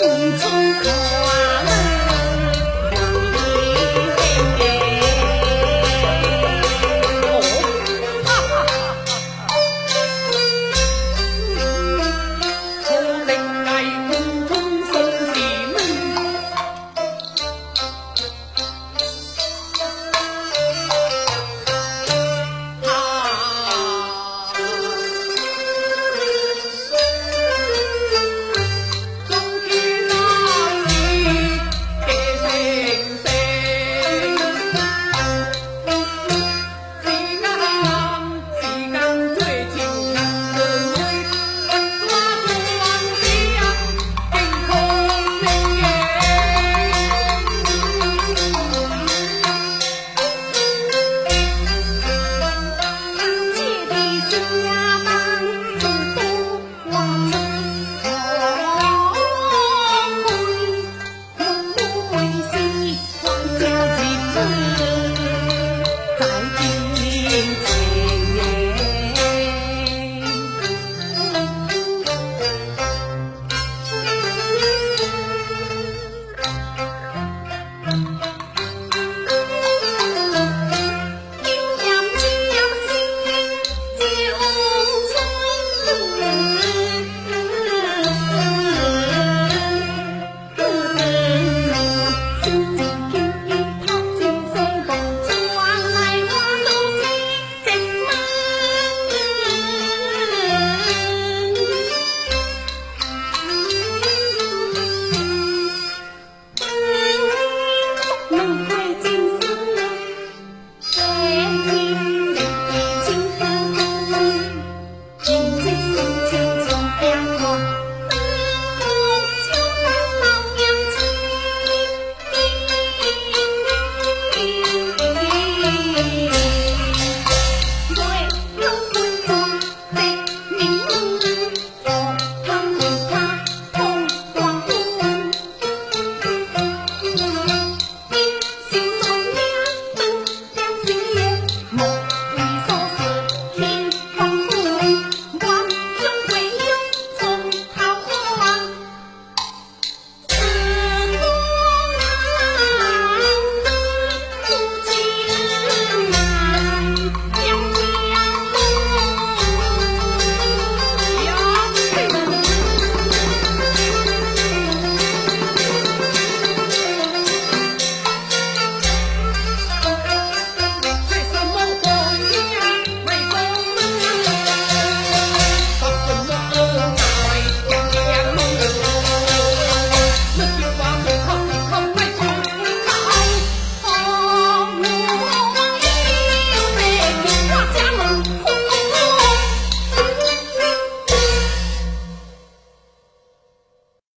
心中渴